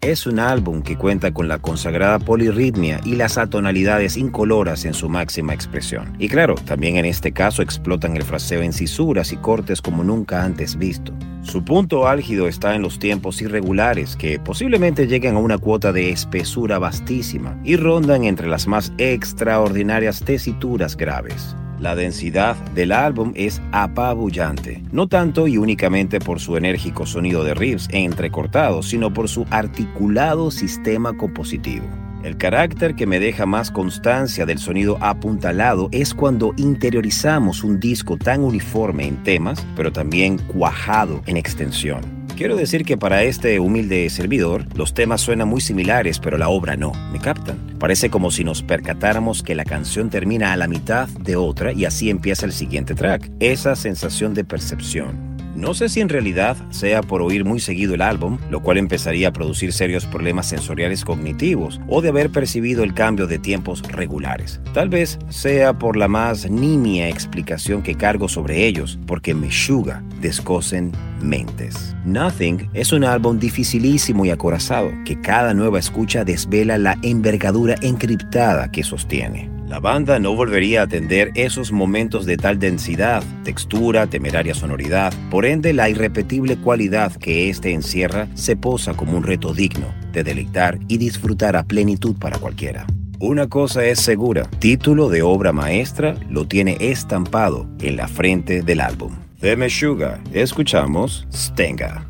Es un álbum que cuenta con la consagrada polirritmia y las atonalidades incoloras en su máxima expresión. Y claro, también en este caso explotan el fraseo en cisuras y cortes como nunca antes visto. Su punto álgido está en los tiempos irregulares que posiblemente llegan a una cuota de espesura vastísima y rondan entre las más extraordinarias tesituras graves. La densidad del álbum es apabullante, no tanto y únicamente por su enérgico sonido de riffs entrecortados, sino por su articulado sistema compositivo. El carácter que me deja más constancia del sonido apuntalado es cuando interiorizamos un disco tan uniforme en temas, pero también cuajado en extensión. Quiero decir que para este humilde servidor, los temas suenan muy similares, pero la obra no. ¿Me captan? Parece como si nos percatáramos que la canción termina a la mitad de otra y así empieza el siguiente track. Esa sensación de percepción. No sé si en realidad sea por oír muy seguido el álbum, lo cual empezaría a producir serios problemas sensoriales cognitivos, o de haber percibido el cambio de tiempos regulares. Tal vez sea por la más nimia explicación que cargo sobre ellos, porque me Meshuga descosen mentes. Nothing es un álbum dificilísimo y acorazado, que cada nueva escucha desvela la envergadura encriptada que sostiene. La banda no volvería a atender esos momentos de tal densidad, textura, temeraria sonoridad. Por ende, la irrepetible cualidad que éste encierra se posa como un reto digno de deleitar y disfrutar a plenitud para cualquiera. Una cosa es segura, título de obra maestra lo tiene estampado en la frente del álbum. De Meshuga, escuchamos Stenga.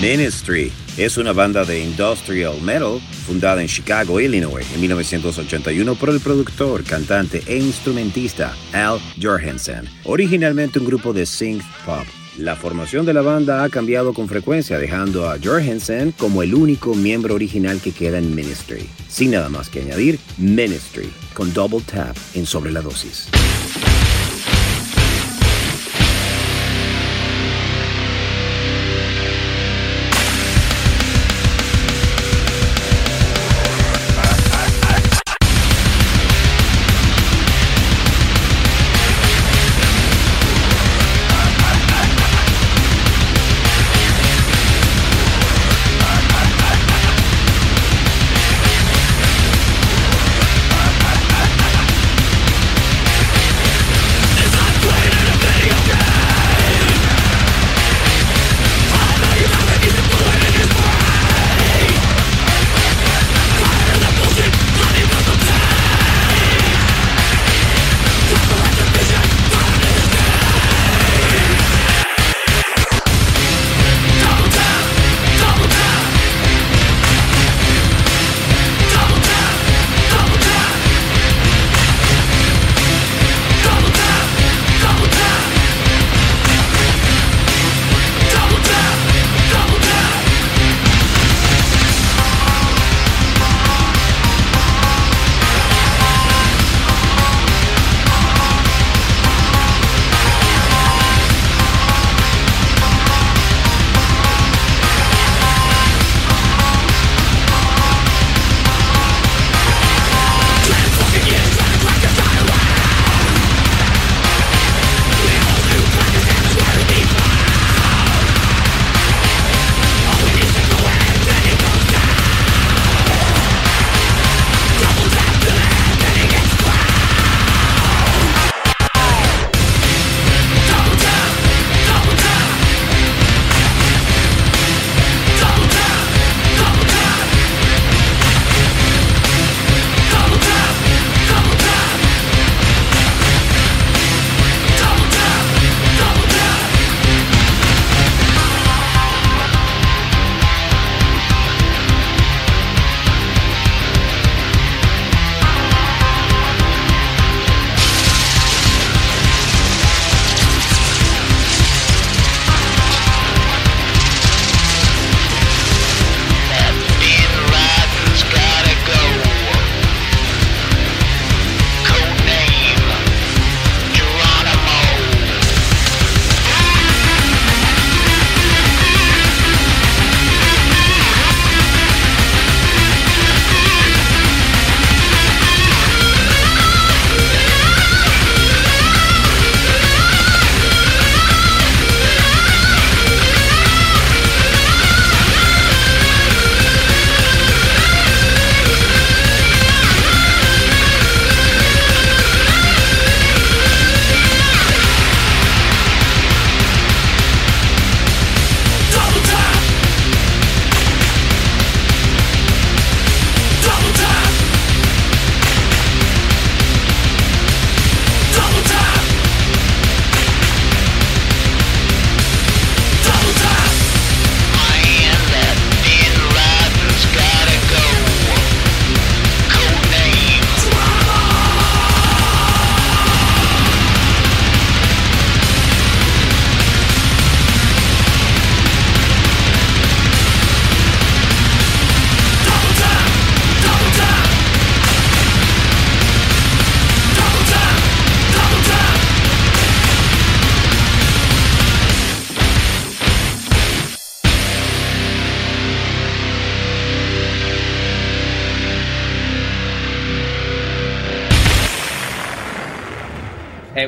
Ministry es una banda de industrial metal fundada en Chicago, Illinois, en 1981 por el productor, cantante e instrumentista Al Jorgensen, originalmente un grupo de synth pop. La formación de la banda ha cambiado con frecuencia, dejando a Jorgensen como el único miembro original que queda en Ministry. Sin nada más que añadir, Ministry, con Double Tap en Sobre la Dosis.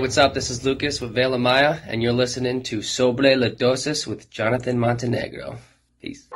What's up? This is Lucas with Vela Maya, and you're listening to Sobre la Dosis with Jonathan Montenegro. Peace.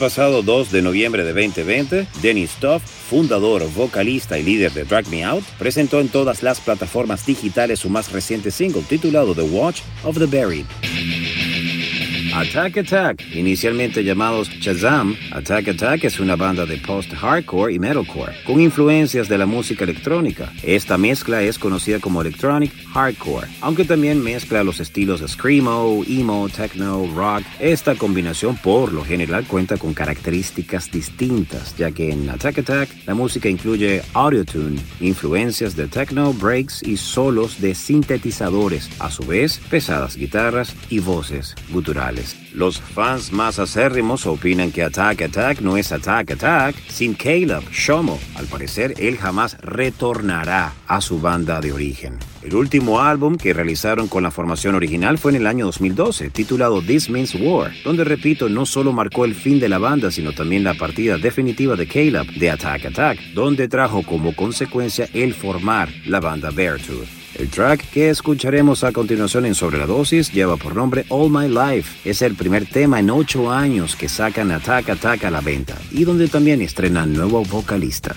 Pasado 2 de noviembre de 2020, Dennis Stoff, fundador, vocalista y líder de Drag Me Out, presentó en todas las plataformas digitales su más reciente single titulado The Watch of the Buried. Attack Attack, inicialmente llamados Shazam, Attack Attack es una banda de post-hardcore y metalcore, con influencias de la música electrónica. Esta mezcla es conocida como electronic hardcore, aunque también mezcla los estilos de screamo, emo, techno, rock. Esta combinación por lo general cuenta con características distintas, ya que en Attack Attack la música incluye audio-tune, influencias de techno, breaks y solos de sintetizadores, a su vez pesadas guitarras y voces guturales. Los fans más acérrimos opinan que Attack Attack no es Attack Attack sin Caleb Shomo. Al parecer, él jamás retornará a su banda de origen. El último álbum que realizaron con la formación original fue en el año 2012, titulado This Means War, donde, repito, no solo marcó el fin de la banda, sino también la partida definitiva de Caleb de Attack Attack, donde trajo como consecuencia el formar la banda Beartooth. El track que escucharemos a continuación en Sobre la Dosis lleva por nombre All My Life. Es el primer tema en ocho años que sacan Attack Attack a la venta y donde también estrenan nuevo vocalista.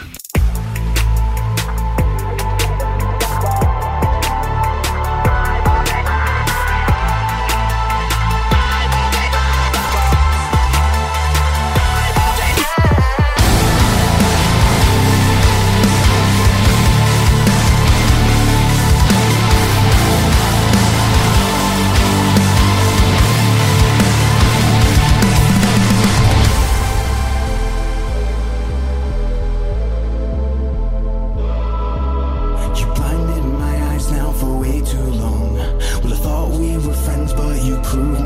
prove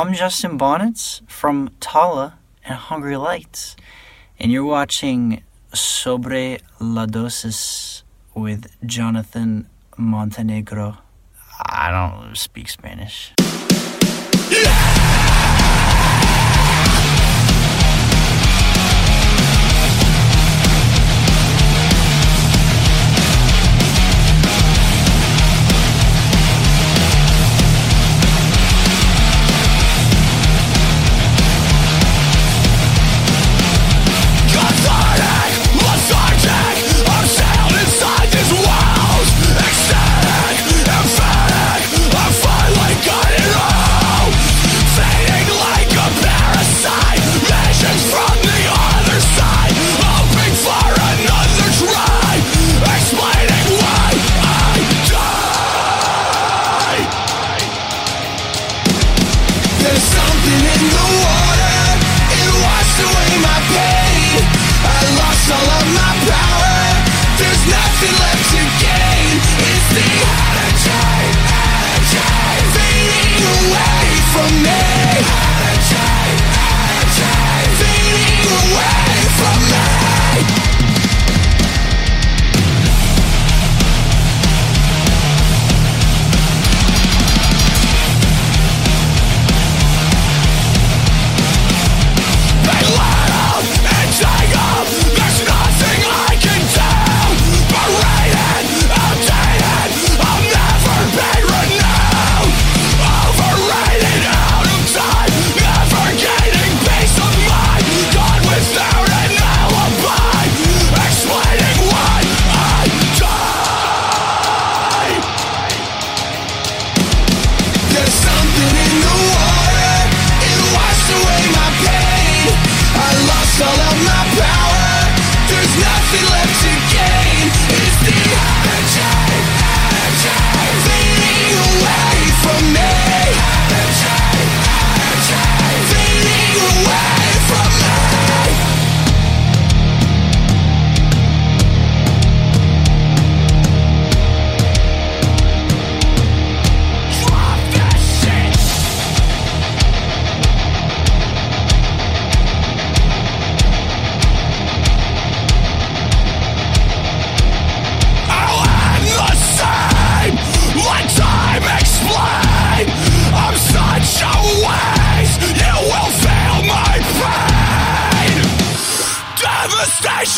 I'm Justin Bonnets from Tala and Hungry Lights, and you're watching Sobre la Dosis with Jonathan Montenegro. I don't speak Spanish.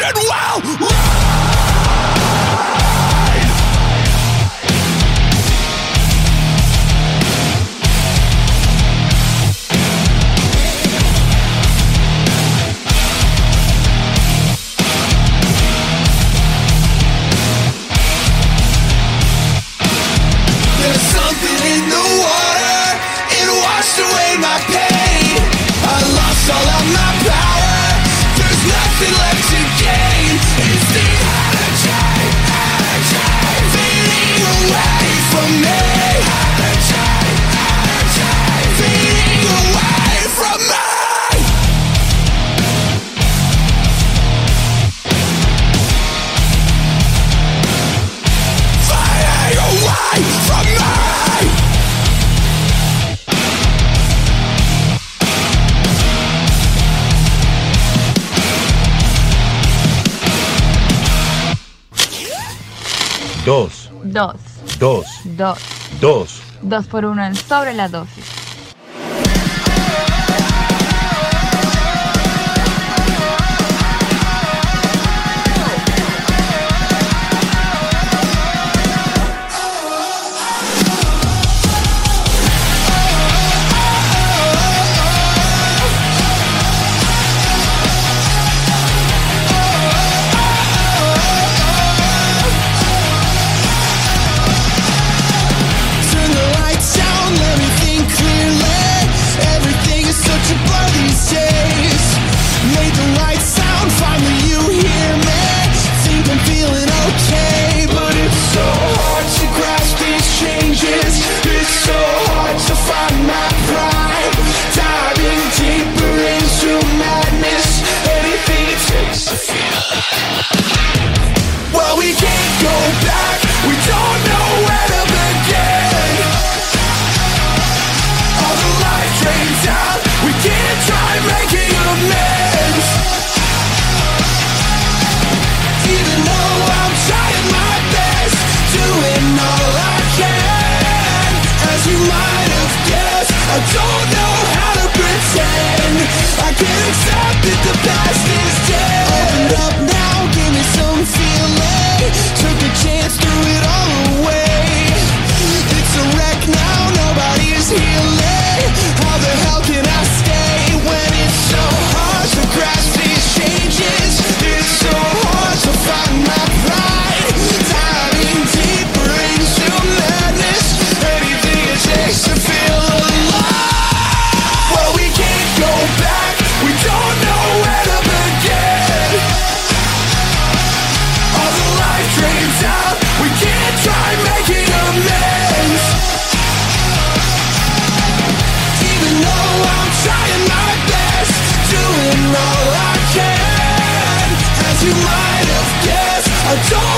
and well. Dos. Dos. Dos. Dos por uno en sobre la dosis. you might have guessed. I don't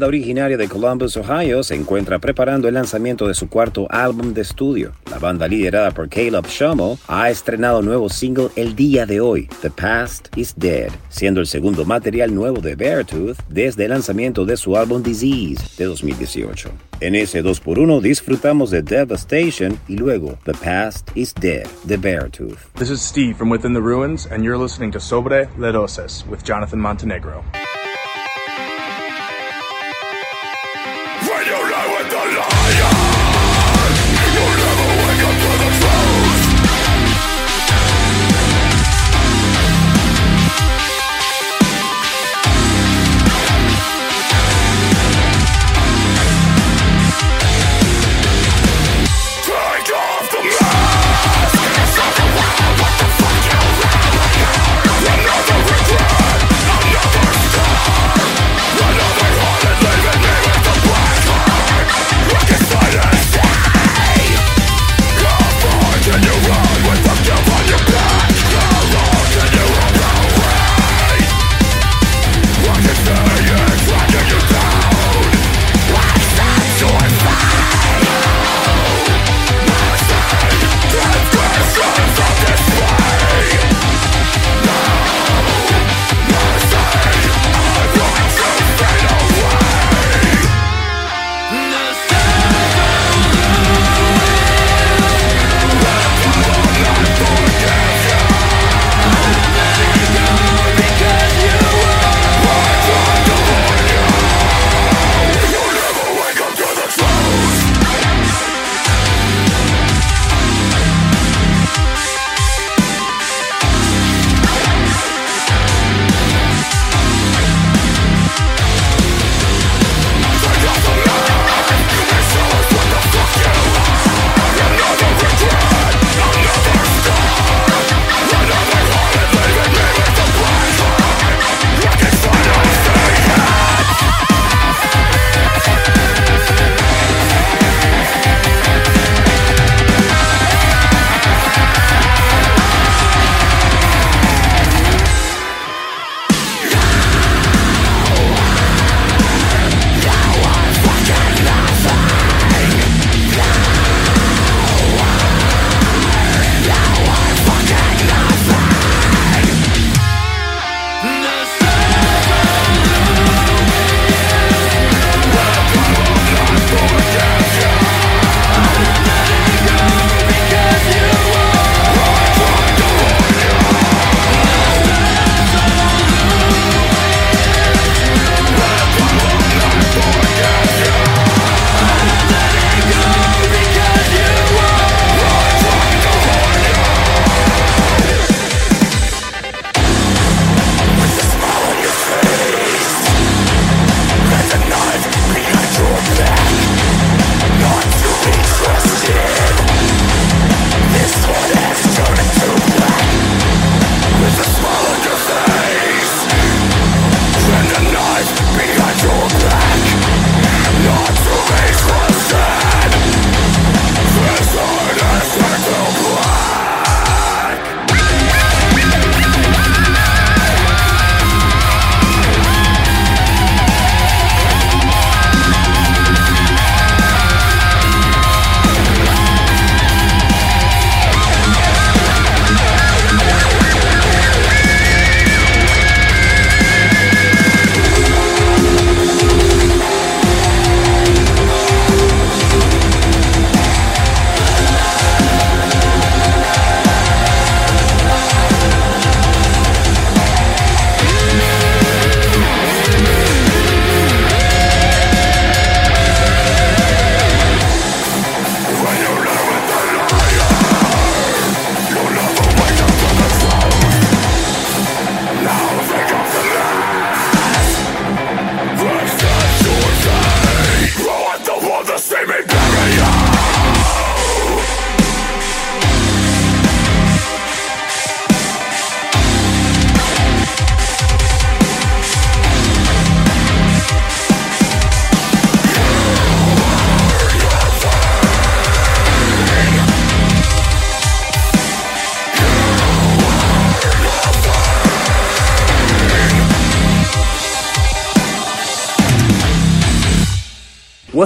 banda originaria de Columbus, Ohio, se encuentra preparando el lanzamiento de su cuarto álbum de estudio. La banda liderada por Caleb Schummel ha estrenado nuevo single el día de hoy, The Past is Dead, siendo el segundo material nuevo de Beartooth desde el lanzamiento de su álbum Disease de 2018. En ese 2x1 disfrutamos de Devastation y luego The Past is Dead de Beartooth. This is Steve from Within the Ruins, and you're listening to Sobre Ledoses with Jonathan Montenegro.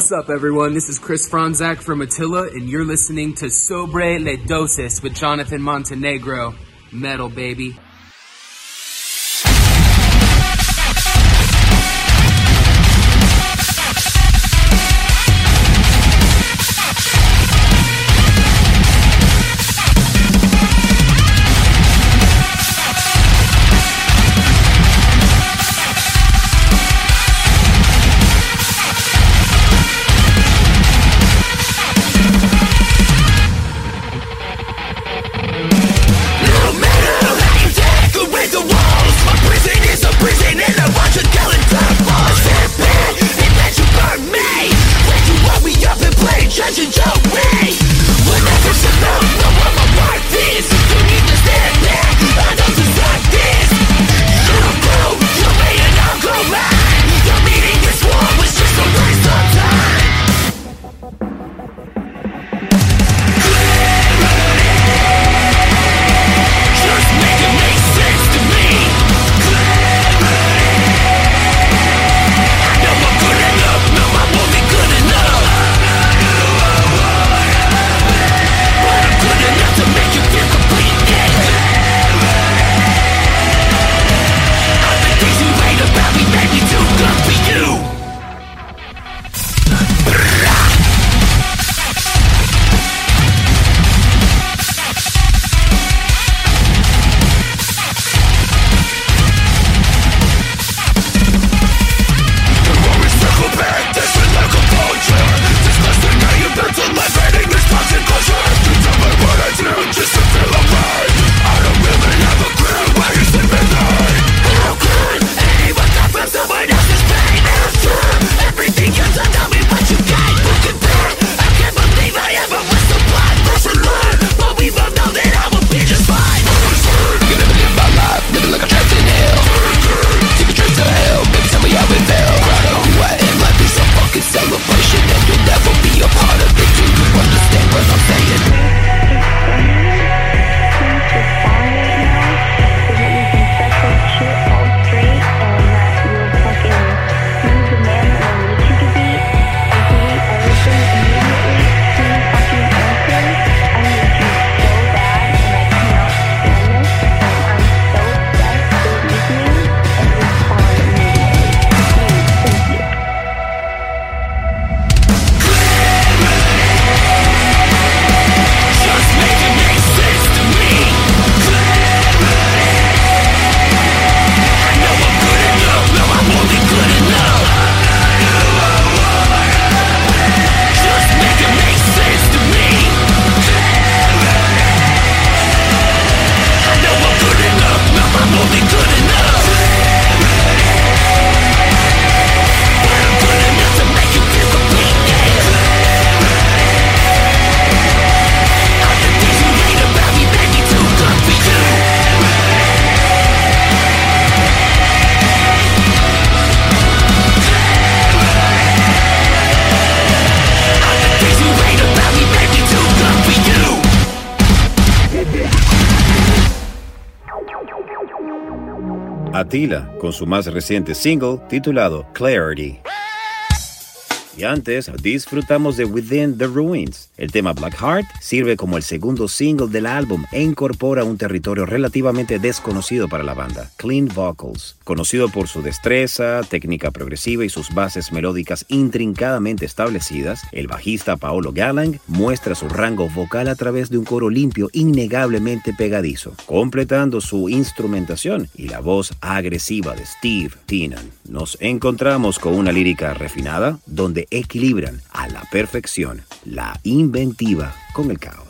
What's up, everyone? This is Chris Franzak from Attila, and you're listening to Sobre Le Dosis with Jonathan Montenegro. Metal, baby. Con su más reciente single titulado Clarity. Y antes disfrutamos de Within the Ruins. El tema Black Heart sirve como el segundo single del álbum e incorpora un territorio relativamente desconocido para la banda, Clean Vocals. Conocido por su destreza, técnica progresiva y sus bases melódicas intrincadamente establecidas, el bajista Paolo Gallang muestra su rango vocal a través de un coro limpio innegablemente pegadizo, completando su instrumentación y la voz agresiva de Steve Teenan. Nos encontramos con una lírica refinada donde equilibran a la perfección la inventiva con el caos.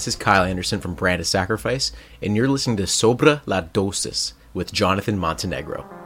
This is Kyle Anderson from Brand of Sacrifice, and you're listening to Sobra la Dosis with Jonathan Montenegro.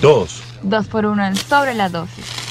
Dos. Dos. Por uno en sobre la dosis.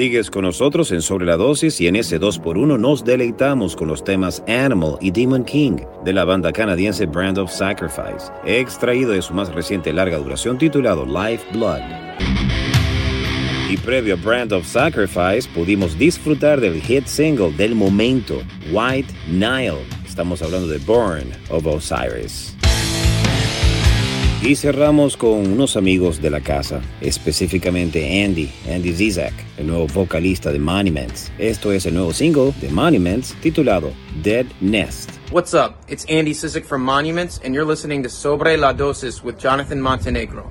Sigues con nosotros en Sobre la Dosis y en ese 2x1 nos deleitamos con los temas Animal y Demon King de la banda canadiense Brand of Sacrifice, extraído de su más reciente larga duración titulado Life Blood. Y previo a Brand of Sacrifice pudimos disfrutar del hit single del momento, White Nile. Estamos hablando de Born of Osiris. Y cerramos con unos amigos de la casa, específicamente Andy, Andy Zizek, el nuevo vocalista de Monuments. Esto es el nuevo single de Monuments titulado Dead Nest. What's up? It's Andy Sizik from Monuments, and you're listening to Sobre la Dosis with Jonathan Montenegro.